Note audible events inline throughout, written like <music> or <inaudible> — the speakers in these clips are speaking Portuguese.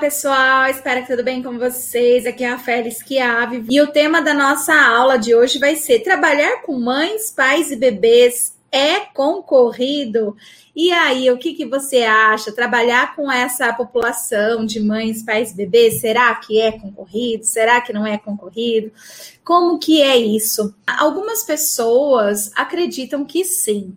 pessoal, espero que tudo bem com vocês. Aqui é a Rafaela Schiave e o tema da nossa aula de hoje vai ser trabalhar com mães, pais e bebês é concorrido? E aí, o que, que você acha? Trabalhar com essa população de mães, pais, bebês, será que é concorrido? Será que não é concorrido? Como que é isso? Algumas pessoas acreditam que sim.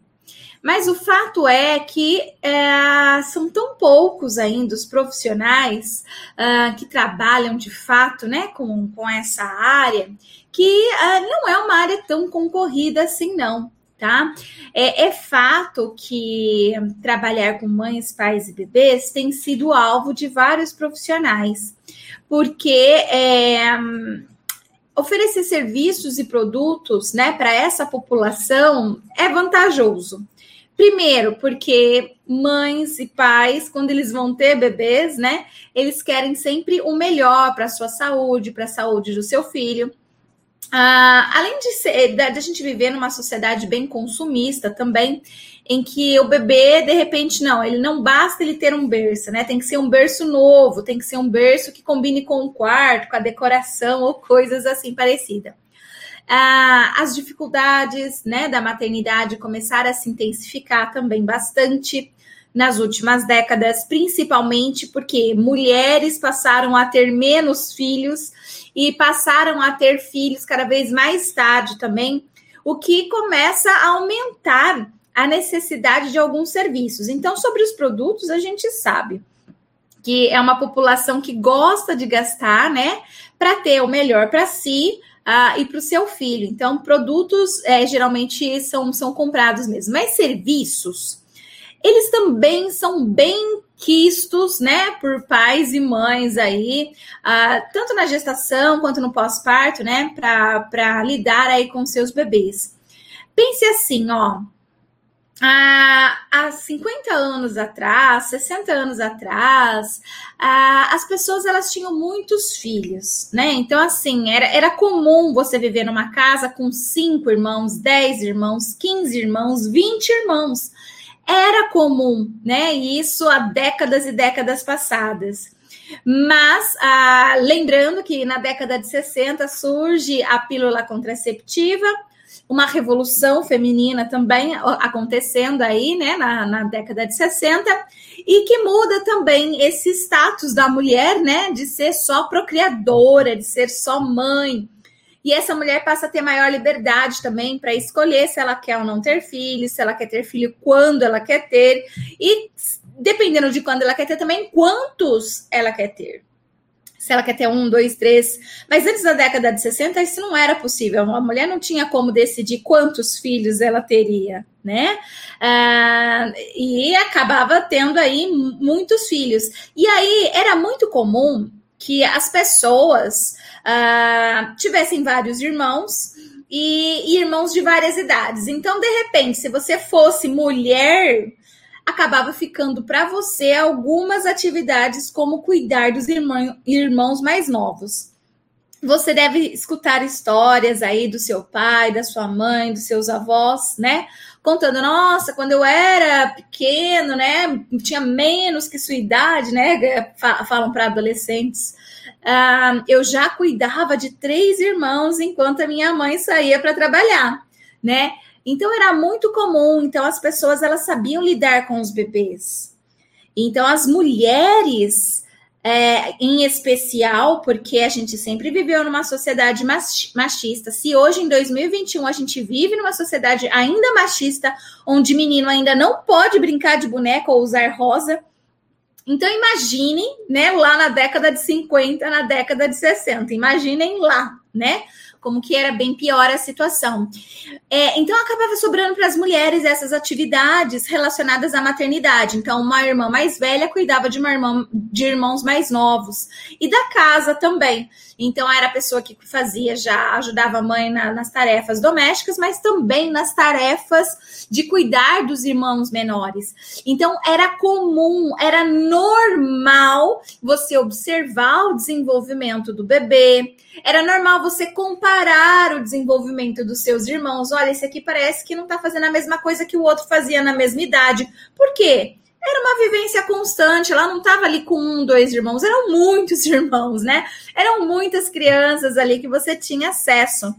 Mas o fato é que é, são tão poucos ainda os profissionais uh, que trabalham de fato né, com, com essa área que uh, não é uma área tão concorrida assim, não. Tá? É, é, fato que trabalhar com mães, pais e bebês tem sido alvo de vários profissionais, porque é, oferecer serviços e produtos né, para essa população é vantajoso. Primeiro, porque mães e pais, quando eles vão ter bebês, né, eles querem sempre o melhor para a sua saúde, para a saúde do seu filho. Ah, além de, ser, da, de a gente viver numa sociedade bem consumista também, em que o bebê, de repente, não, ele não basta ele ter um berço, né? Tem que ser um berço novo, tem que ser um berço que combine com o quarto, com a decoração ou coisas assim parecidas. Ah, as dificuldades né, da maternidade começaram a se intensificar também bastante nas últimas décadas, principalmente porque mulheres passaram a ter menos filhos e passaram a ter filhos cada vez mais tarde também, o que começa a aumentar a necessidade de alguns serviços. Então, sobre os produtos, a gente sabe que é uma população que gosta de gastar, né, para ter o melhor para si, uh, e para o seu filho. Então, produtos é, geralmente são, são comprados mesmo, mas serviços, eles também são bem quistos, né, por pais e mães aí, uh, tanto na gestação quanto no pós-parto, né, para lidar aí com seus bebês. Pense assim, ó, há, há 50 anos atrás, 60 anos atrás, as pessoas elas tinham muitos filhos, né? Então, assim, era, era comum você viver numa casa com cinco irmãos, 10 irmãos, 15 irmãos, 20 irmãos. Era comum, né? Isso há décadas e décadas passadas. Mas, ah, lembrando que na década de 60 surge a pílula contraceptiva, uma revolução feminina também acontecendo aí, né, na, na década de 60, e que muda também esse status da mulher, né, de ser só procriadora, de ser só mãe. E essa mulher passa a ter maior liberdade também para escolher se ela quer ou não ter filhos, se ela quer ter filho quando ela quer ter, e dependendo de quando ela quer ter também, quantos ela quer ter se ela quer ter um, dois, três. Mas antes da década de 60, isso não era possível. A mulher não tinha como decidir quantos filhos ela teria, né? Ah, e acabava tendo aí muitos filhos. E aí era muito comum que as pessoas ah, tivessem vários irmãos. E, e irmãos de várias idades. Então, de repente, se você fosse mulher, acabava ficando para você algumas atividades, como cuidar dos irmão, irmãos mais novos. Você deve escutar histórias aí do seu pai, da sua mãe, dos seus avós, né? Contando, nossa, quando eu era pequeno, né? Tinha menos que sua idade, né? <laughs> Falam para adolescentes. Ah, eu já cuidava de três irmãos enquanto a minha mãe saía para trabalhar, né? Então era muito comum, então as pessoas elas sabiam lidar com os bebês. Então as mulheres, é, em especial, porque a gente sempre viveu numa sociedade machista. Se hoje em 2021 a gente vive numa sociedade ainda machista, onde menino ainda não pode brincar de boneca ou usar rosa, então imaginem, né, lá na década de 50, na década de 60. Imaginem lá, né? Como que era bem pior a situação. É, então acabava sobrando para as mulheres essas atividades relacionadas à maternidade. Então, uma irmã mais velha cuidava de uma irmã de irmãos mais novos e da casa também. Então, era a pessoa que fazia já, ajudava a mãe na, nas tarefas domésticas, mas também nas tarefas de cuidar dos irmãos menores. Então, era comum, era normal você observar o desenvolvimento do bebê, era normal você comparar o desenvolvimento dos seus irmãos. Olha, esse aqui parece que não está fazendo a mesma coisa que o outro fazia na mesma idade. Por quê? Era uma vivência constante. Ela não estava ali com um, dois irmãos, eram muitos <laughs> irmãos, né? Eram muitas crianças ali que você tinha acesso.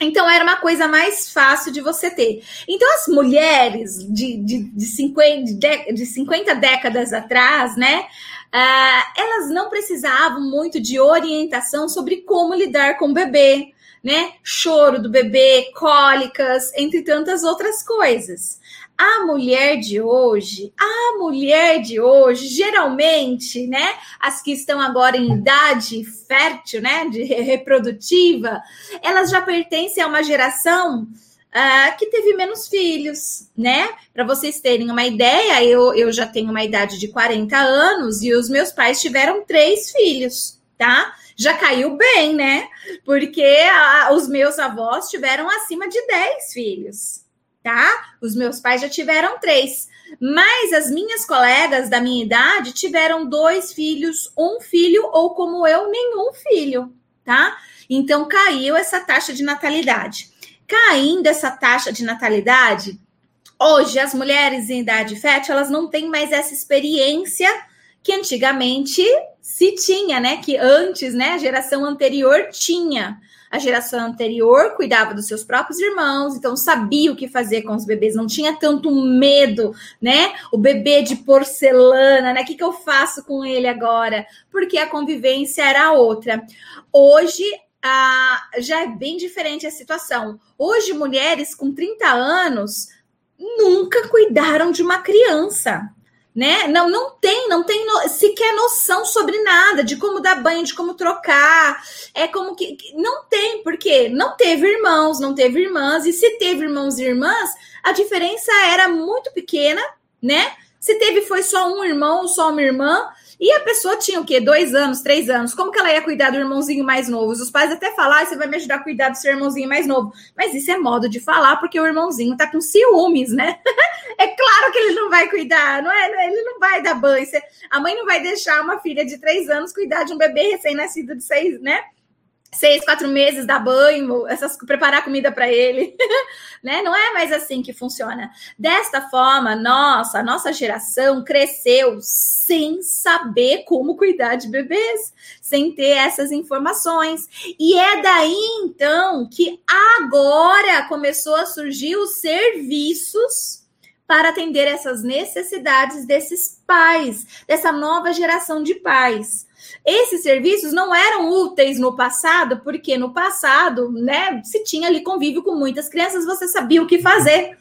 Então era uma coisa mais fácil de você ter. Então as mulheres de, de, de, 50, de 50 décadas atrás, né? Uh, elas não precisavam muito de orientação sobre como lidar com o bebê, né? Choro do bebê, cólicas, entre tantas outras coisas. A mulher de hoje, a mulher de hoje, geralmente, né, as que estão agora em idade fértil, né, de reprodutiva, elas já pertencem a uma geração uh, que teve menos filhos, né? Para vocês terem uma ideia, eu, eu já tenho uma idade de 40 anos e os meus pais tiveram três filhos, tá? Já caiu bem, né? Porque a, os meus avós tiveram acima de 10 filhos tá? Os meus pais já tiveram três. Mas as minhas colegas da minha idade tiveram dois filhos, um filho, ou como eu, nenhum filho, tá? Então caiu essa taxa de natalidade. Caindo essa taxa de natalidade, hoje as mulheres em idade fértil, elas não têm mais essa experiência que antigamente se tinha, né? Que antes, né, a geração anterior tinha a geração anterior cuidava dos seus próprios irmãos, então sabia o que fazer com os bebês, não tinha tanto medo, né? O bebê de porcelana, né? O que, que eu faço com ele agora? Porque a convivência era outra. Hoje ah, já é bem diferente a situação. Hoje, mulheres com 30 anos nunca cuidaram de uma criança né? Não, não tem, não tem no, sequer noção sobre nada, de como dar banho, de como trocar. É como que. Não tem, porque não teve irmãos, não teve irmãs, e se teve irmãos e irmãs, a diferença era muito pequena, né? Se teve foi só um irmão só uma irmã, e a pessoa tinha o quê? Dois anos, três anos. Como que ela ia cuidar do irmãozinho mais novo? Os pais até falam, ah, você vai me ajudar a cuidar do seu irmãozinho mais novo. Mas isso é modo de falar, porque o irmãozinho tá com ciúmes, né? <laughs> é claro que ele não vai cuidar, não é? Ele não vai dar banho. A mãe não vai deixar uma filha de três anos cuidar de um bebê recém-nascido de seis, né? Seis, quatro meses, dar banho, essas, preparar comida para ele, <laughs> né? Não é mais assim que funciona. Desta forma, nossa, a nossa geração cresceu sem saber como cuidar de bebês, sem ter essas informações. E é daí então que agora começou a surgir os serviços para atender essas necessidades desses pais, dessa nova geração de pais. Esses serviços não eram úteis no passado, porque no passado, né, se tinha ali convívio com muitas crianças, você sabia o que fazer.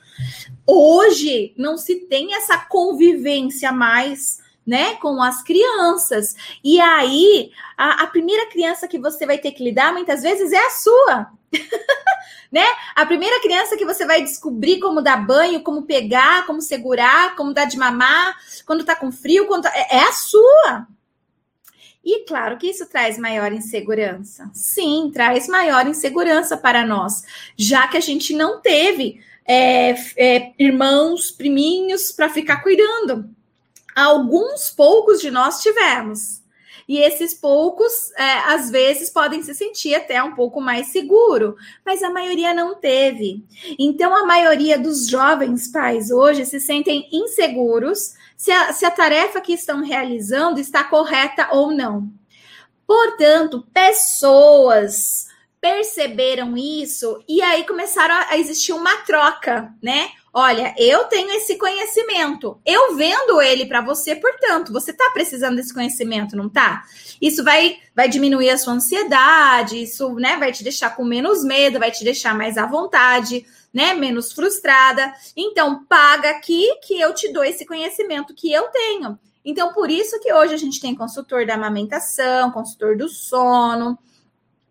Hoje não se tem essa convivência mais, né, com as crianças. E aí, a, a primeira criança que você vai ter que lidar muitas vezes é a sua. <laughs> né? A primeira criança que você vai descobrir como dar banho, como pegar, como segurar, como dar de mamar, quando tá com frio, quando tá... é, é a sua. E claro que isso traz maior insegurança. Sim, traz maior insegurança para nós, já que a gente não teve é, é, irmãos, priminhos para ficar cuidando. Alguns poucos de nós tivemos. E esses poucos, é, às vezes, podem se sentir até um pouco mais seguro, mas a maioria não teve. Então, a maioria dos jovens pais hoje se sentem inseguros se a, se a tarefa que estão realizando está correta ou não. Portanto, pessoas perceberam isso e aí começaram a existir uma troca, né? Olha, eu tenho esse conhecimento, eu vendo ele para você, portanto, você está precisando desse conhecimento, não tá? Isso vai, vai diminuir a sua ansiedade, isso né, vai te deixar com menos medo, vai te deixar mais à vontade né, menos frustrada. Então, paga aqui que eu te dou esse conhecimento que eu tenho. Então, por isso que hoje a gente tem consultor da amamentação, consultor do sono,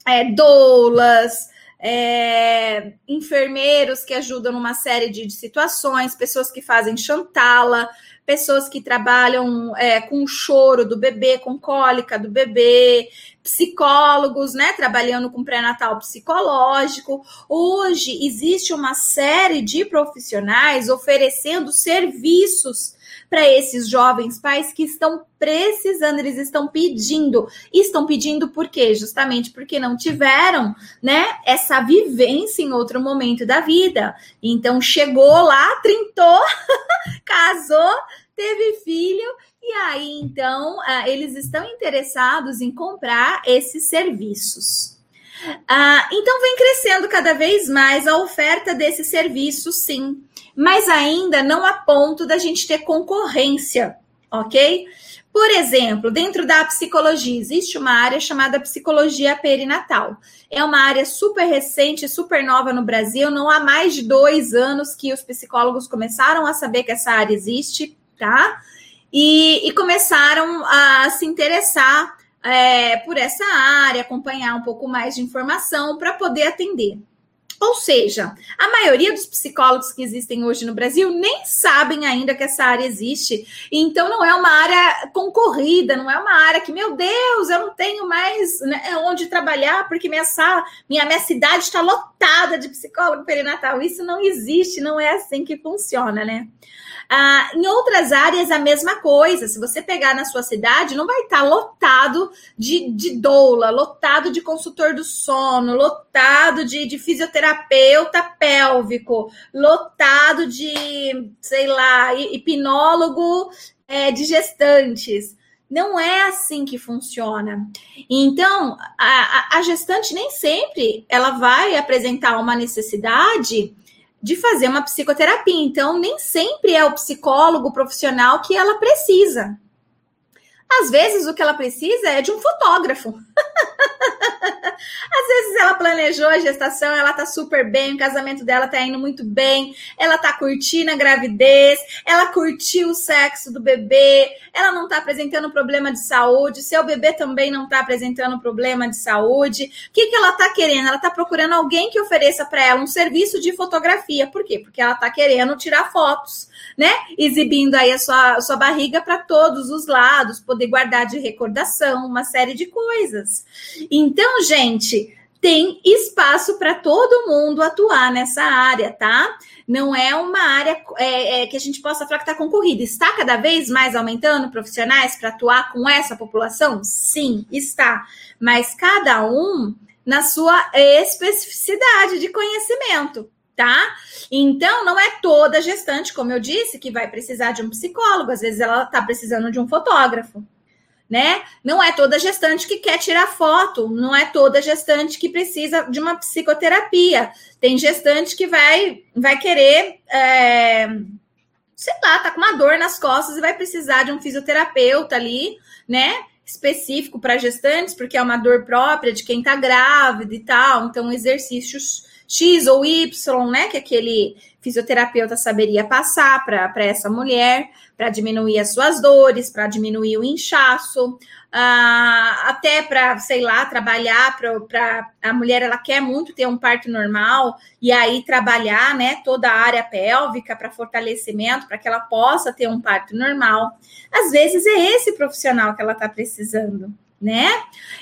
é, doulas, é, enfermeiros que ajudam numa série de, de, situações, pessoas que fazem chantala, pessoas que trabalham é, com o choro do bebê, com cólica do bebê, psicólogos, né, trabalhando com pré-natal psicológico. Hoje existe uma série de profissionais oferecendo serviços para esses jovens pais que estão precisando, eles estão pedindo. Estão pedindo por quê? Justamente porque não tiveram, né, essa vivência em outro momento da vida. Então chegou lá, trintou, <laughs> casou, teve filho e aí então uh, eles estão interessados em comprar esses serviços. Uh, então vem crescendo cada vez mais a oferta desses serviços, sim, mas ainda não a ponto da gente ter concorrência, ok? Por exemplo, dentro da psicologia, existe uma área chamada psicologia perinatal. É uma área super recente, super nova no Brasil. Não há mais de dois anos que os psicólogos começaram a saber que essa área existe, tá? E, e começaram a se interessar é, por essa área, acompanhar um pouco mais de informação para poder atender. Ou seja, a maioria dos psicólogos que existem hoje no Brasil nem sabem ainda que essa área existe. Então, não é uma área concorrida, não é uma área que, meu Deus, eu não tenho mais né, onde trabalhar porque minha, minha, minha cidade está lotada de psicólogo perinatal. Isso não existe, não é assim que funciona, né? Ah, em outras áreas, a mesma coisa. Se você pegar na sua cidade, não vai estar lotado de, de doula, lotado de consultor do sono, lotado de, de fisioterapeuta pélvico, lotado de, sei lá, hipnólogo é, de gestantes. Não é assim que funciona. Então, a, a, gestante nem sempre ela vai apresentar uma necessidade de fazer uma psicoterapia. Então, nem sempre é o psicólogo profissional que ela precisa. Às vezes, o que ela precisa é de um fotógrafo. <laughs> Às vezes ela planejou a gestação, ela tá super bem, o casamento dela tá indo muito bem, ela tá curtindo a gravidez, ela curtiu o sexo do bebê, ela não tá apresentando problema de saúde, seu bebê também não tá apresentando problema de saúde. O que, que ela tá querendo? Ela tá procurando alguém que ofereça para ela um serviço de fotografia. Por quê? Porque ela tá querendo tirar fotos, né? Exibindo aí a sua, a sua barriga para todos os lados, poder guardar de recordação, uma série de coisas. Então, gente, tem espaço para todo mundo atuar nessa área, tá? Não é uma área é, é, que a gente possa falar que está concorrida. Está cada vez mais aumentando profissionais para atuar com essa população? Sim, está. Mas cada um na sua especificidade de conhecimento, tá? Então, não é toda gestante, como eu disse, que vai precisar de um psicólogo. Às vezes ela está precisando de um fotógrafo né? Não é toda gestante que quer tirar foto, não é toda gestante que precisa de uma psicoterapia. Tem gestante que vai, vai querer, é, sei lá, tá com uma dor nas costas e vai precisar de um fisioterapeuta ali, né? Específico para gestantes, porque é uma dor própria de quem tá grávida e tal. Então, exercícios X ou Y, né? Que aquele fisioterapeuta saberia passar para essa mulher para diminuir as suas dores, para diminuir o inchaço, ah, até para, sei lá, trabalhar para a mulher, ela quer muito ter um parto normal e aí trabalhar, né, toda a área pélvica para fortalecimento, para que ela possa ter um parto normal. Às vezes é esse profissional que ela está precisando, né?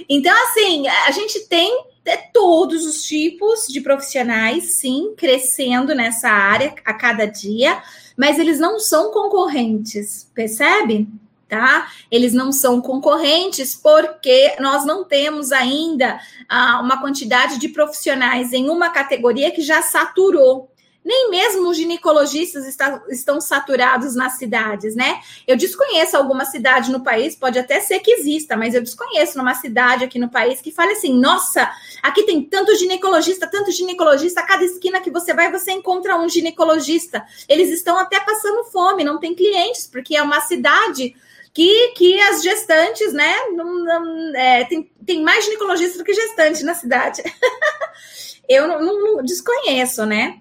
Então, assim, a gente tem todos os tipos de profissionais, sim, crescendo nessa área a cada dia mas eles não são concorrentes, percebe? Tá? Eles não são concorrentes porque nós não temos ainda ah, uma quantidade de profissionais em uma categoria que já saturou. Nem mesmo os ginecologistas está, estão saturados nas cidades, né? Eu desconheço alguma cidade no país, pode até ser que exista, mas eu desconheço numa cidade aqui no país que fale assim: nossa, aqui tem tanto ginecologista, tanto ginecologista, a cada esquina que você vai, você encontra um ginecologista. Eles estão até passando fome, não tem clientes, porque é uma cidade que, que as gestantes, né? Não, não, é, tem, tem mais ginecologistas do que gestantes na cidade. <laughs> eu não, não desconheço, né?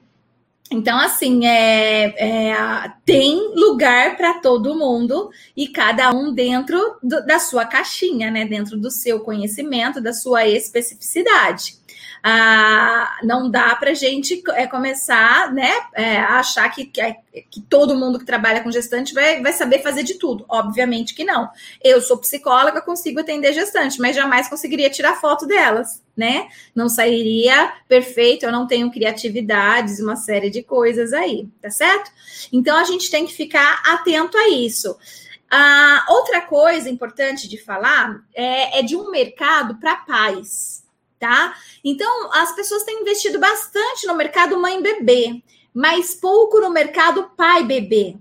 Então, assim, é, é tem lugar para todo mundo e cada um dentro do, da sua caixinha, né? Dentro do seu conhecimento, da sua especificidade ah, não dá para a gente é, começar né, é, a achar que, que, que, todo mundo que trabalha com gestante vai, vai saber fazer de tudo. Obviamente que não. Eu sou psicóloga, consigo atender gestante, mas jamais conseguiria tirar foto delas, né? Não sairia perfeito, eu não tenho criatividades, uma série de coisas aí, tá certo? Então a gente tem que ficar atento a isso. Ah, outra coisa importante de falar é, é de um mercado para pais tá? Então, as pessoas têm investido bastante no mercado mãe-bebê, mas pouco no mercado pai-bebê,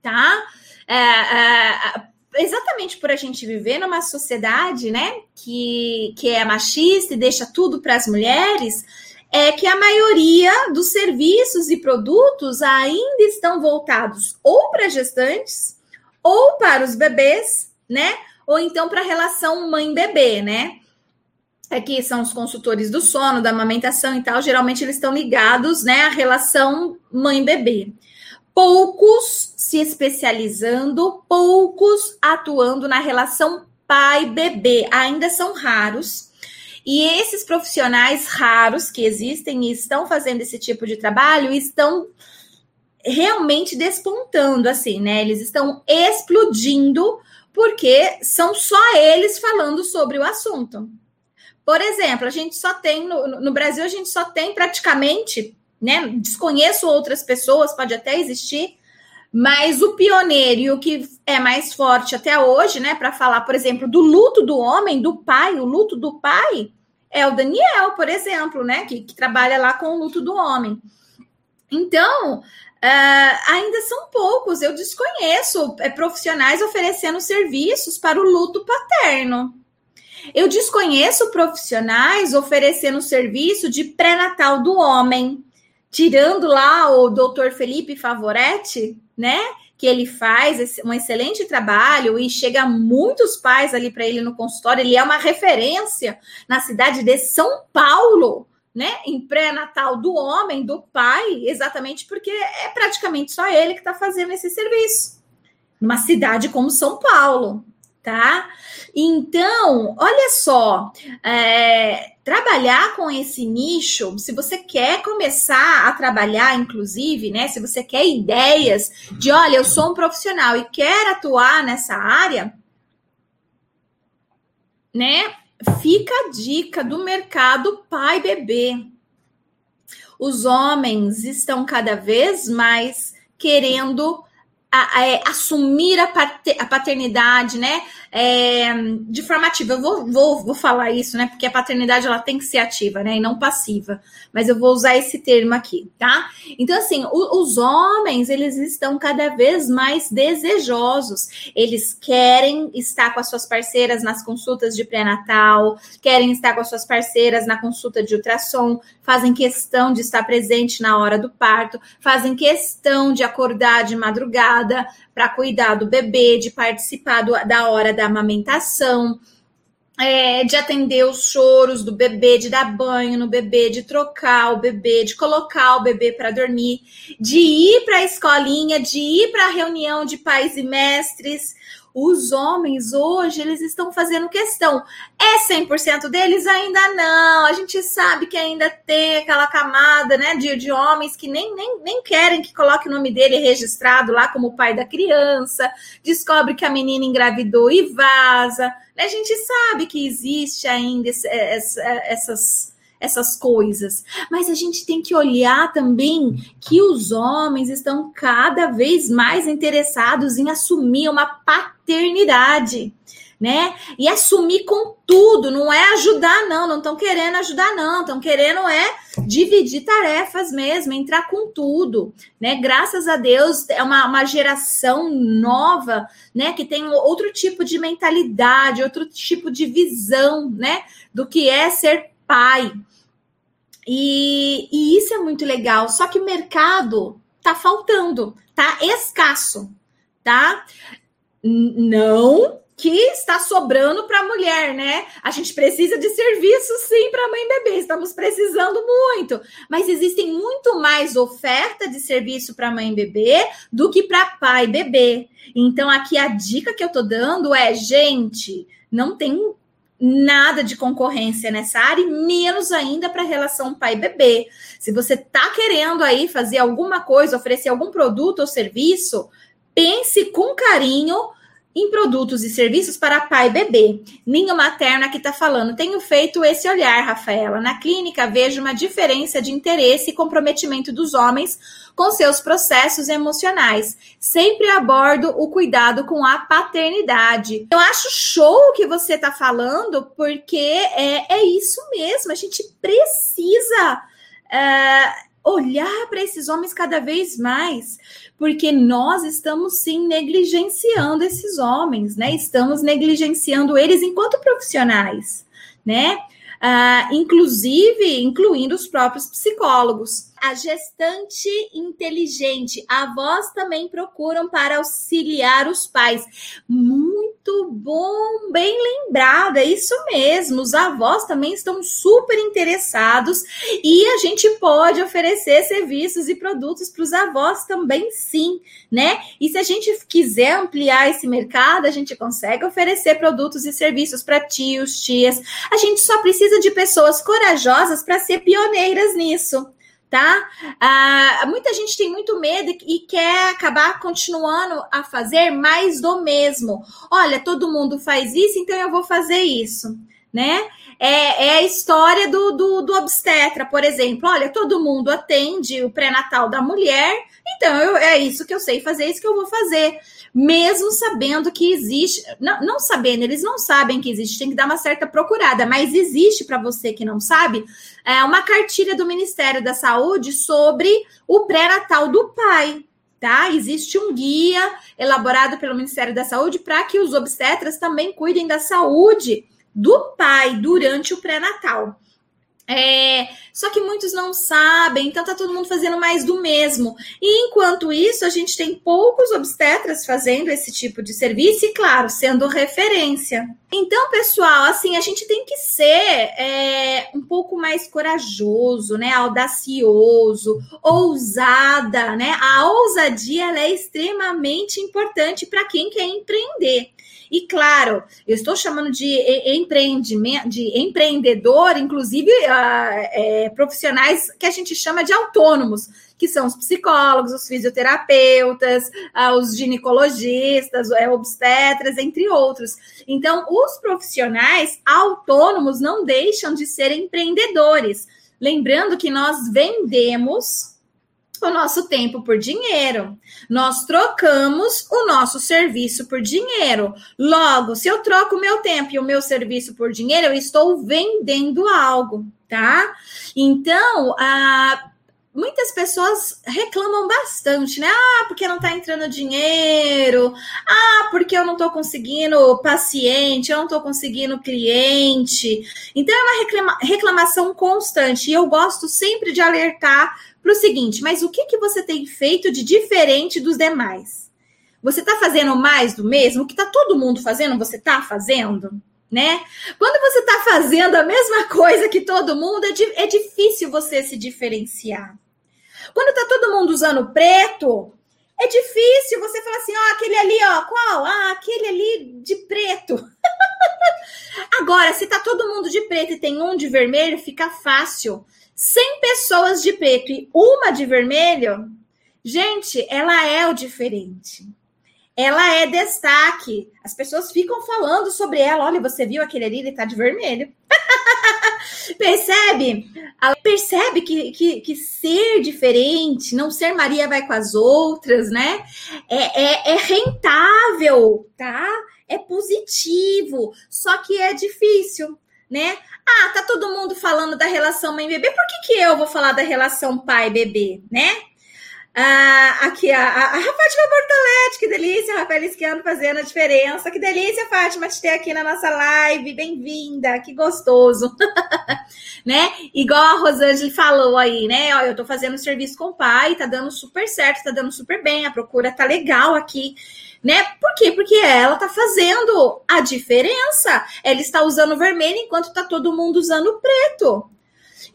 tá? é, é, exatamente por a gente viver numa sociedade, né, que, que é machista e deixa tudo para as mulheres, é que a maioria dos serviços e produtos ainda estão voltados ou para gestantes ou para os bebês, né? Ou então para a relação mãe-bebê, né? Aqui são os consultores do sono, da amamentação e tal, geralmente eles estão ligados, né, à relação mãe-bebê poucos se especializando, poucos atuando na relação pai-bebê. Ainda são raros. E esses profissionais raros que existem e estão fazendo esse tipo de trabalho estão realmente despontando, assim, né? Eles estão explodindo porque são só eles falando sobre o assunto. Por exemplo, a gente só tem no, no Brasil, a gente só tem praticamente né? Desconheço outras pessoas, pode até existir, mas o pioneiro e o que é mais forte até hoje, né, para falar, por exemplo, do luto do homem, do pai, o luto do pai, é o Daniel, por exemplo, né, que, que trabalha lá com o luto do homem. Então, uh, ainda são poucos, eu desconheço é, profissionais oferecendo serviços para o luto paterno. Eu desconheço profissionais oferecendo serviço de pré-natal do homem tirando lá o doutor Felipe Favoretti, né? Que ele faz um excelente trabalho e chega muitos pais ali para ele no consultório. Ele é uma referência na cidade de São Paulo, né? Em pré-natal do homem, do pai, exatamente porque é praticamente só ele que está fazendo esse serviço. Numa cidade como São Paulo, tá? Então, olha só, é, trabalhar com esse nicho, se você quer começar a trabalhar, inclusive, né? Se você quer ideias de, olha, eu sou um profissional e quero atuar nessa área, né? Fica a dica do mercado pai-bebê. Os homens estão cada vez mais querendo a, a, é, assumir a, a paternidade, né? É, de forma ativa. Eu vou, vou, vou falar isso, né? Porque a paternidade ela tem que ser ativa, né? E não passiva. Mas eu vou usar esse termo aqui, tá? Então, assim, o, os homens, eles estão cada vez mais desejosos. Eles querem estar com as suas parceiras nas consultas de pré-natal, querem estar com as suas parceiras na consulta de ultrassom, fazem questão de estar presente na hora do parto, fazem questão de acordar de madrugada para cuidar do bebê, de participar do, da hora da amamentação. É, de atender os choros do bebê, de dar banho no bebê, de trocar o bebê, de colocar o bebê para dormir, de ir para a escolinha, de ir para a reunião de pais e mestres. Os homens hoje, eles estão fazendo questão. É 100% deles? Ainda não. A gente sabe que ainda tem aquela camada né, de, de homens que nem, nem, nem querem que coloque o nome dele registrado lá como pai da criança, descobre que a menina engravidou e vaza. A gente sabe que existe ainda essas essas coisas. Mas a gente tem que olhar também que os homens estão cada vez mais interessados em assumir uma paternidade. Né? E assumir com tudo, não é ajudar, não, não estão querendo ajudar, não, estão querendo é dividir tarefas mesmo, entrar com tudo, né? Graças a Deus é uma, uma geração nova, né? Que tem outro tipo de mentalidade, outro tipo de visão, né? Do que é ser pai. E, e isso é muito legal. Só que o mercado tá faltando, tá escasso, tá? Não que está sobrando para a mulher, né? A gente precisa de serviço sim para mãe e bebê, estamos precisando muito, mas existem muito mais oferta de serviço para mãe e bebê do que para pai e bebê. Então aqui a dica que eu tô dando é, gente, não tem nada de concorrência nessa área e menos ainda para relação pai-bebê. Se você está querendo aí fazer alguma coisa, oferecer algum produto ou serviço, pense com carinho em produtos e serviços para pai e bebê. Ninho Materno aqui está falando. Tenho feito esse olhar, Rafaela. Na clínica, vejo uma diferença de interesse e comprometimento dos homens com seus processos emocionais. Sempre abordo o cuidado com a paternidade. Eu acho show o que você está falando, porque é, é isso mesmo. A gente precisa. Uh, olhar para esses homens cada vez mais, porque nós estamos sim negligenciando esses homens, né? Estamos negligenciando eles enquanto profissionais, né? Uh, inclusive incluindo os próprios psicólogos. A gestante inteligente, avós também procuram para auxiliar os pais. Bom, bem lembrada, é isso mesmo. Os avós também estão super interessados e a gente pode oferecer serviços e produtos para os avós também, sim, né? E se a gente quiser ampliar esse mercado, a gente consegue oferecer produtos e serviços para tios, tias. A gente só precisa de pessoas corajosas para ser pioneiras nisso tá? Ah, muita gente tem muito medo e quer acabar continuando a fazer mais do mesmo. Olha, todo mundo faz isso, então eu vou fazer isso, né? É, é a história do, do, do, obstetra, por exemplo. Olha, todo mundo atende o pré-natal da mulher, então eu, é isso que eu sei fazer, é isso que eu vou fazer mesmo sabendo que existe, não, não sabendo, eles não sabem que existe, tem que dar uma certa procurada, mas existe para você que não sabe, é uma cartilha do Ministério da Saúde sobre o pré-natal do pai. Tá? Existe um guia elaborado pelo Ministério da Saúde para que os obstetras também cuidem da saúde do pai durante o pré-natal. É, só que muitos não sabem, então tá todo mundo fazendo mais do mesmo. E enquanto isso, a gente tem poucos obstetras fazendo esse tipo de serviço e, claro, sendo referência. Então, pessoal, assim, a gente tem que ser é, um pouco mais corajoso, né? Audacioso, ousada, né? A ousadia é extremamente importante para quem quer empreender. E claro, eu estou chamando de empreendimento, de empreendedor, inclusive uh, é, profissionais que a gente chama de autônomos, que são os psicólogos, os fisioterapeutas, uh, os ginecologistas, é, obstetras, entre outros. Então, os profissionais autônomos não deixam de ser empreendedores. Lembrando que nós vendemos o nosso tempo por dinheiro. Nós trocamos o nosso serviço por dinheiro. Logo, se eu troco o meu tempo e o meu serviço por dinheiro, eu estou vendendo algo, tá? Então, a muitas pessoas reclamam bastante, né? Ah, porque não tá entrando dinheiro. Ah, porque eu não tô conseguindo paciente, eu não tô conseguindo cliente. Então é uma reclama reclamação constante. E eu gosto sempre de alertar para o seguinte: mas o que, que você tem feito de diferente dos demais? Você está fazendo mais do mesmo? O que está todo mundo fazendo, você está fazendo? Né? Quando você está fazendo a mesma coisa que todo mundo, é, é difícil você se diferenciar. Quando está todo mundo usando preto, é difícil você falar assim, ó, aquele ali, ó, qual? Ah, aquele ali de preto. <laughs> Agora, se tá todo mundo de preto e tem um de vermelho, fica fácil. 100 pessoas de preto e uma de vermelho, gente, ela é o diferente. Ela é destaque. As pessoas ficam falando sobre ela. Olha, você viu aquele ali, ele tá de vermelho. <laughs> Percebe? Percebe que, que, que, ser diferente, não ser Maria vai com as outras, né? É, é, é rentável, tá? É positivo, só que é difícil né? Ah, tá todo mundo falando da relação mãe-bebê, por que, que eu vou falar da relação pai-bebê, né? Ah, aqui, a, a, a Fátima Bortoletti, que delícia, Rafael Esquiano fazendo a diferença. Que delícia, Fátima, te ter aqui na nossa live. Bem-vinda, que gostoso. <laughs> né? Igual a Rosângela falou aí, né? Ó, eu tô fazendo serviço com o pai, tá dando super certo, tá dando super bem, a procura tá legal aqui né? Por quê? Porque ela tá fazendo a diferença. Ela está usando vermelho enquanto tá todo mundo usando preto.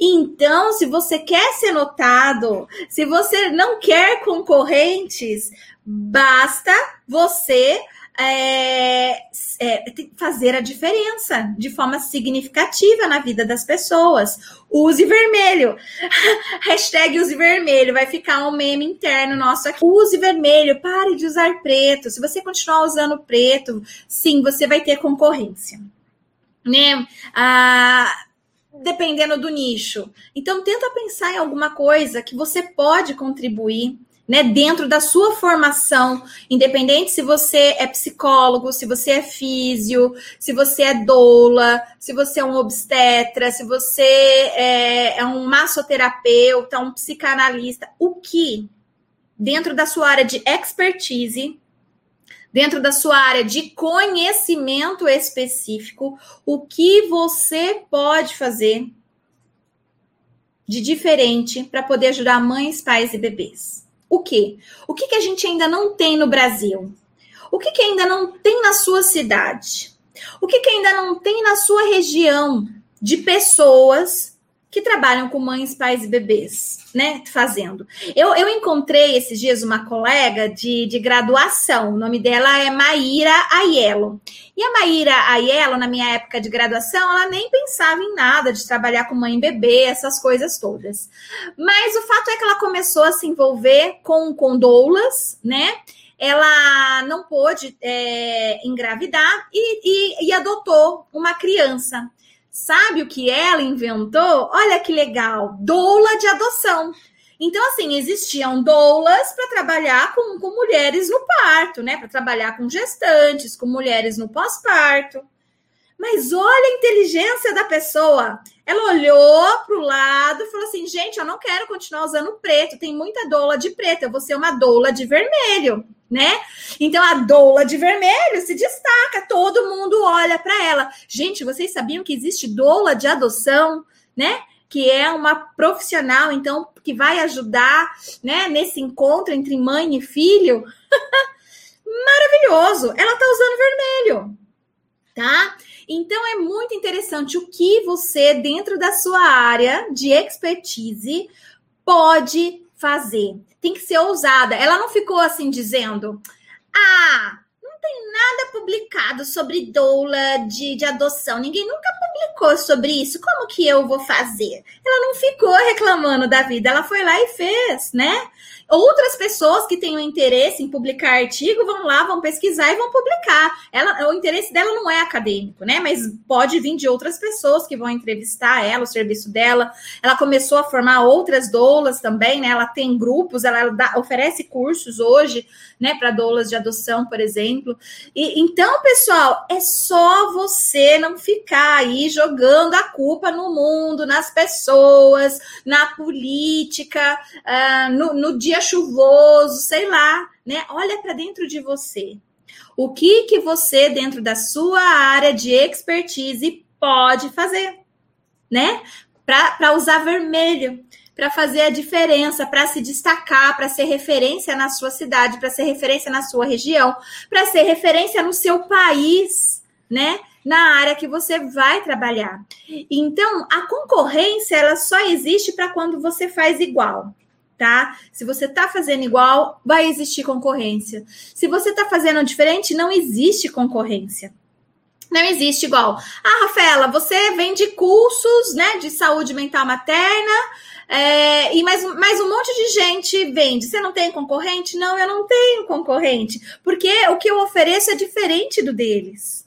Então, se você quer ser notado, se você não quer concorrentes, basta você é, é, fazer a diferença de forma significativa na vida das pessoas. Use vermelho. <laughs> Hashtag use vermelho. Vai ficar um meme interno nosso aqui. Use vermelho. Pare de usar preto. Se você continuar usando preto, sim, você vai ter concorrência. Né? Ah, dependendo do nicho. Então, tenta pensar em alguma coisa que você pode contribuir né, dentro da sua formação, independente se você é psicólogo, se você é físio, se você é doula, se você é um obstetra, se você é, é um massoterapeuta, um psicanalista, o que dentro da sua área de expertise, dentro da sua área de conhecimento específico, o que você pode fazer de diferente para poder ajudar mães, pais e bebês. O que? O que, que a gente ainda não tem no Brasil? O que, que ainda não tem na sua cidade? O que, que ainda não tem na sua região de pessoas que trabalham com mães, pais e bebês, né? Fazendo. Eu, eu encontrei esses dias uma colega de, de graduação, o nome dela é Maíra Aiello. E a Maíra Aiello, na minha época de graduação, ela nem pensava em nada de trabalhar com mãe e bebê, essas coisas todas. Mas o fato é que ela começou a se envolver com, com doulas, né? Ela não pôde é, engravidar e, e, e adotou uma criança. Sabe o que ela inventou? Olha que legal! Doula de adoção. Então, assim, existiam doulas para trabalhar com, com mulheres no parto, né? Para trabalhar com gestantes, com mulheres no pós-parto. Mas olha a inteligência da pessoa. Ela olhou para o lado e falou assim: gente, eu não quero continuar usando preto, tem muita doula de preto, eu vou ser uma doula de vermelho né? Então a doula de vermelho se destaca, todo mundo olha para ela. Gente, vocês sabiam que existe doula de adoção, né? Que é uma profissional, então, que vai ajudar, né, nesse encontro entre mãe e filho. <laughs> Maravilhoso! Ela tá usando vermelho, tá? Então é muito interessante o que você, dentro da sua área de expertise, pode fazer tem que ser ousada. Ela não ficou assim dizendo: ah, não tem nada publicado sobre doula de, de adoção. Ninguém nunca publicou sobre isso. Como que eu vou fazer? Ela não ficou reclamando da vida, ela foi lá e fez, né? Outras pessoas que tenham interesse em publicar artigo vão lá, vão pesquisar e vão publicar. Ela, o interesse dela não é acadêmico, né? Mas pode vir de outras pessoas que vão entrevistar ela, o serviço dela. Ela começou a formar outras doulas também, né? Ela tem grupos, ela dá, oferece cursos hoje, né, para doulas de adoção, por exemplo. E então, pessoal, é só você não ficar aí jogando a culpa no mundo, nas pessoas, na política, uh, no, no dia chuvoso, sei lá, né? Olha para dentro de você. O que que você dentro da sua área de expertise pode fazer, né? Para usar vermelho, para fazer a diferença, para se destacar, para ser referência na sua cidade, para ser referência na sua região, para ser referência no seu país, né? Na área que você vai trabalhar. Então, a concorrência ela só existe para quando você faz igual tá? Se você tá fazendo igual, vai existir concorrência. Se você tá fazendo diferente, não existe concorrência. Não existe igual. Ah, Rafaela, você vende cursos, né, de saúde mental materna, é, e mais, mais um monte de gente vende. Você não tem concorrente? Não, eu não tenho concorrente, porque o que eu ofereço é diferente do deles.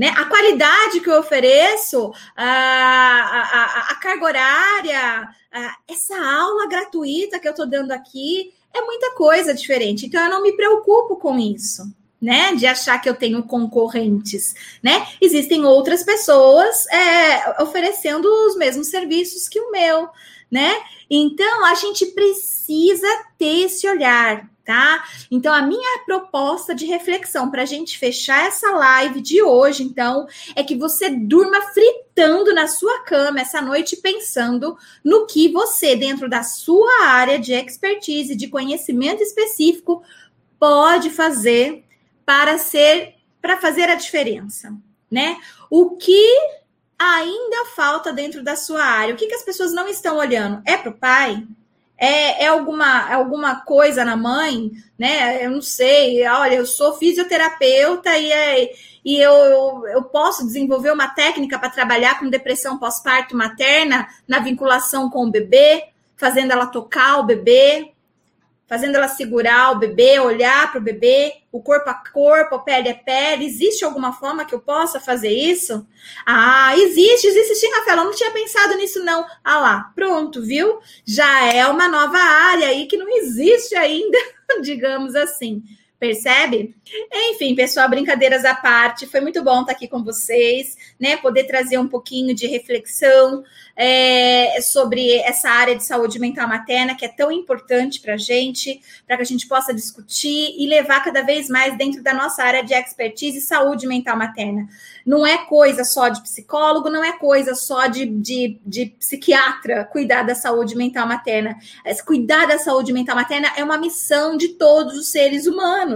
Né? A qualidade que eu ofereço, a, a, a carga horária, a, essa aula gratuita que eu estou dando aqui, é muita coisa diferente. Então, eu não me preocupo com isso. Né, de achar que eu tenho concorrentes, né? Existem outras pessoas é, oferecendo os mesmos serviços que o meu, né? Então a gente precisa ter esse olhar, tá? Então, a minha proposta de reflexão para a gente fechar essa live de hoje, então, é que você durma fritando na sua cama essa noite, pensando no que você, dentro da sua área de expertise, de conhecimento específico, pode fazer para ser, para fazer a diferença, né? O que ainda falta dentro da sua área? O que, que as pessoas não estão olhando? É para o pai? É, é, alguma, alguma coisa na mãe, né? Eu não sei. Olha, eu sou fisioterapeuta e, é, e eu, eu, eu posso desenvolver uma técnica para trabalhar com depressão pós-parto materna na vinculação com o bebê, fazendo ela tocar o bebê. Fazendo ela segurar o bebê, olhar para o bebê, o corpo a corpo, a pele a pele. Existe alguma forma que eu possa fazer isso? Ah, existe, existe sim, Rafael. Eu não tinha pensado nisso, não. Ah lá, pronto, viu? Já é uma nova área aí que não existe ainda, <laughs> digamos assim. Percebe? Enfim, pessoal, brincadeiras à parte, foi muito bom estar aqui com vocês, né? Poder trazer um pouquinho de reflexão é, sobre essa área de saúde mental materna, que é tão importante para a gente, para que a gente possa discutir e levar cada vez mais dentro da nossa área de expertise saúde mental materna. Não é coisa só de psicólogo, não é coisa só de, de, de psiquiatra cuidar da saúde mental materna. Cuidar da saúde mental materna é uma missão de todos os seres humanos.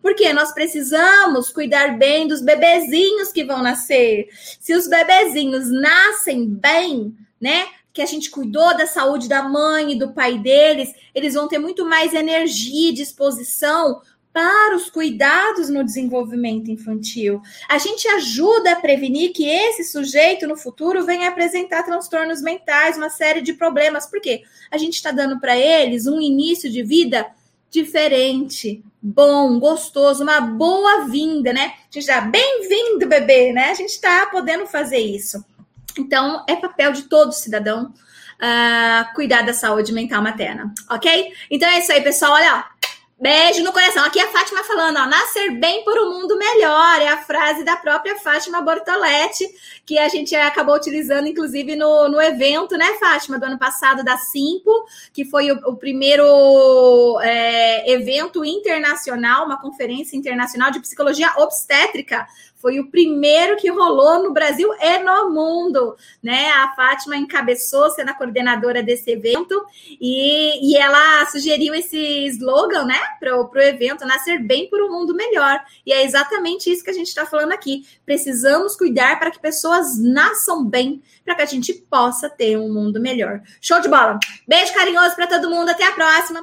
Porque nós precisamos cuidar bem dos bebezinhos que vão nascer. Se os bebezinhos nascem bem, né? Que a gente cuidou da saúde da mãe e do pai deles, eles vão ter muito mais energia e disposição para os cuidados no desenvolvimento infantil. A gente ajuda a prevenir que esse sujeito no futuro venha apresentar transtornos mentais, uma série de problemas. Por quê? A gente está dando para eles um início de vida diferente, bom, gostoso, uma boa-vinda, né? A gente já, bem-vindo, bebê, né? A gente está podendo fazer isso. Então, é papel de todo cidadão uh, cuidar da saúde mental materna, ok? Então é isso aí, pessoal. Olha, ó, Beijo no coração. Aqui é a Fátima falando, ó, nascer bem por um mundo melhor. É a frase da própria Fátima Bortoletti, que a gente acabou utilizando, inclusive, no, no evento, né, Fátima, do ano passado, da Simpo, que foi o, o primeiro é, evento internacional, uma conferência internacional de psicologia obstétrica foi o primeiro que rolou no Brasil e no mundo, né? A Fátima encabeçou sendo a coordenadora desse evento e, e ela sugeriu esse slogan, né, para o evento Nascer Bem por um Mundo Melhor. E é exatamente isso que a gente está falando aqui. Precisamos cuidar para que pessoas nasçam bem, para que a gente possa ter um mundo melhor. Show de bola! Beijo carinhoso para todo mundo, até a próxima!